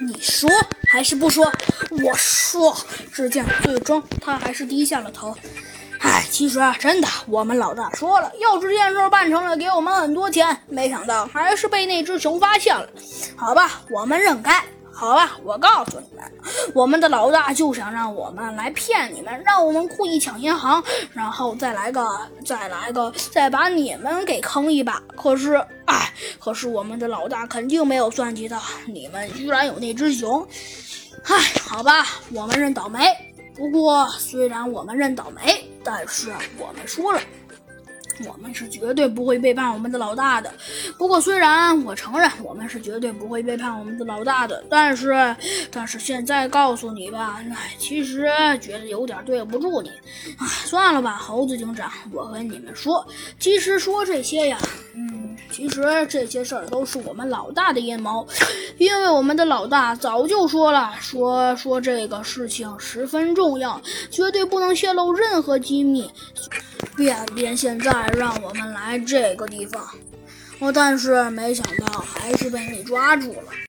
你说还是不说？我说。只见最终他还是低下了头。唉，其实啊，真的，我们老大说了，要是这件事办成了，给我们很多钱。没想到还是被那只熊发现了。好吧，我们认栽。好吧，我告诉你们，我们的老大就想让我们来骗你们，让我们故意抢银行，然后再来个，再来个，再把你们给坑一把。可是，哎，可是我们的老大肯定没有算计到你们居然有那只熊。唉，好吧，我们认倒霉。不过，虽然我们认倒霉，但是我们输了。我们是绝对不会背叛我们的老大的。不过，虽然我承认我们是绝对不会背叛我们的老大的，但是，但是现在告诉你吧，哎，其实觉得有点对不住你。哎，算了吧，猴子警长，我和你们说，其实说这些呀，嗯，其实这些事儿都是我们老大的阴谋，因为我们的老大早就说了，说说这个事情十分重要，绝对不能泄露任何机密。便便现在让我们来这个地方，我，但是没想到还是被你抓住了。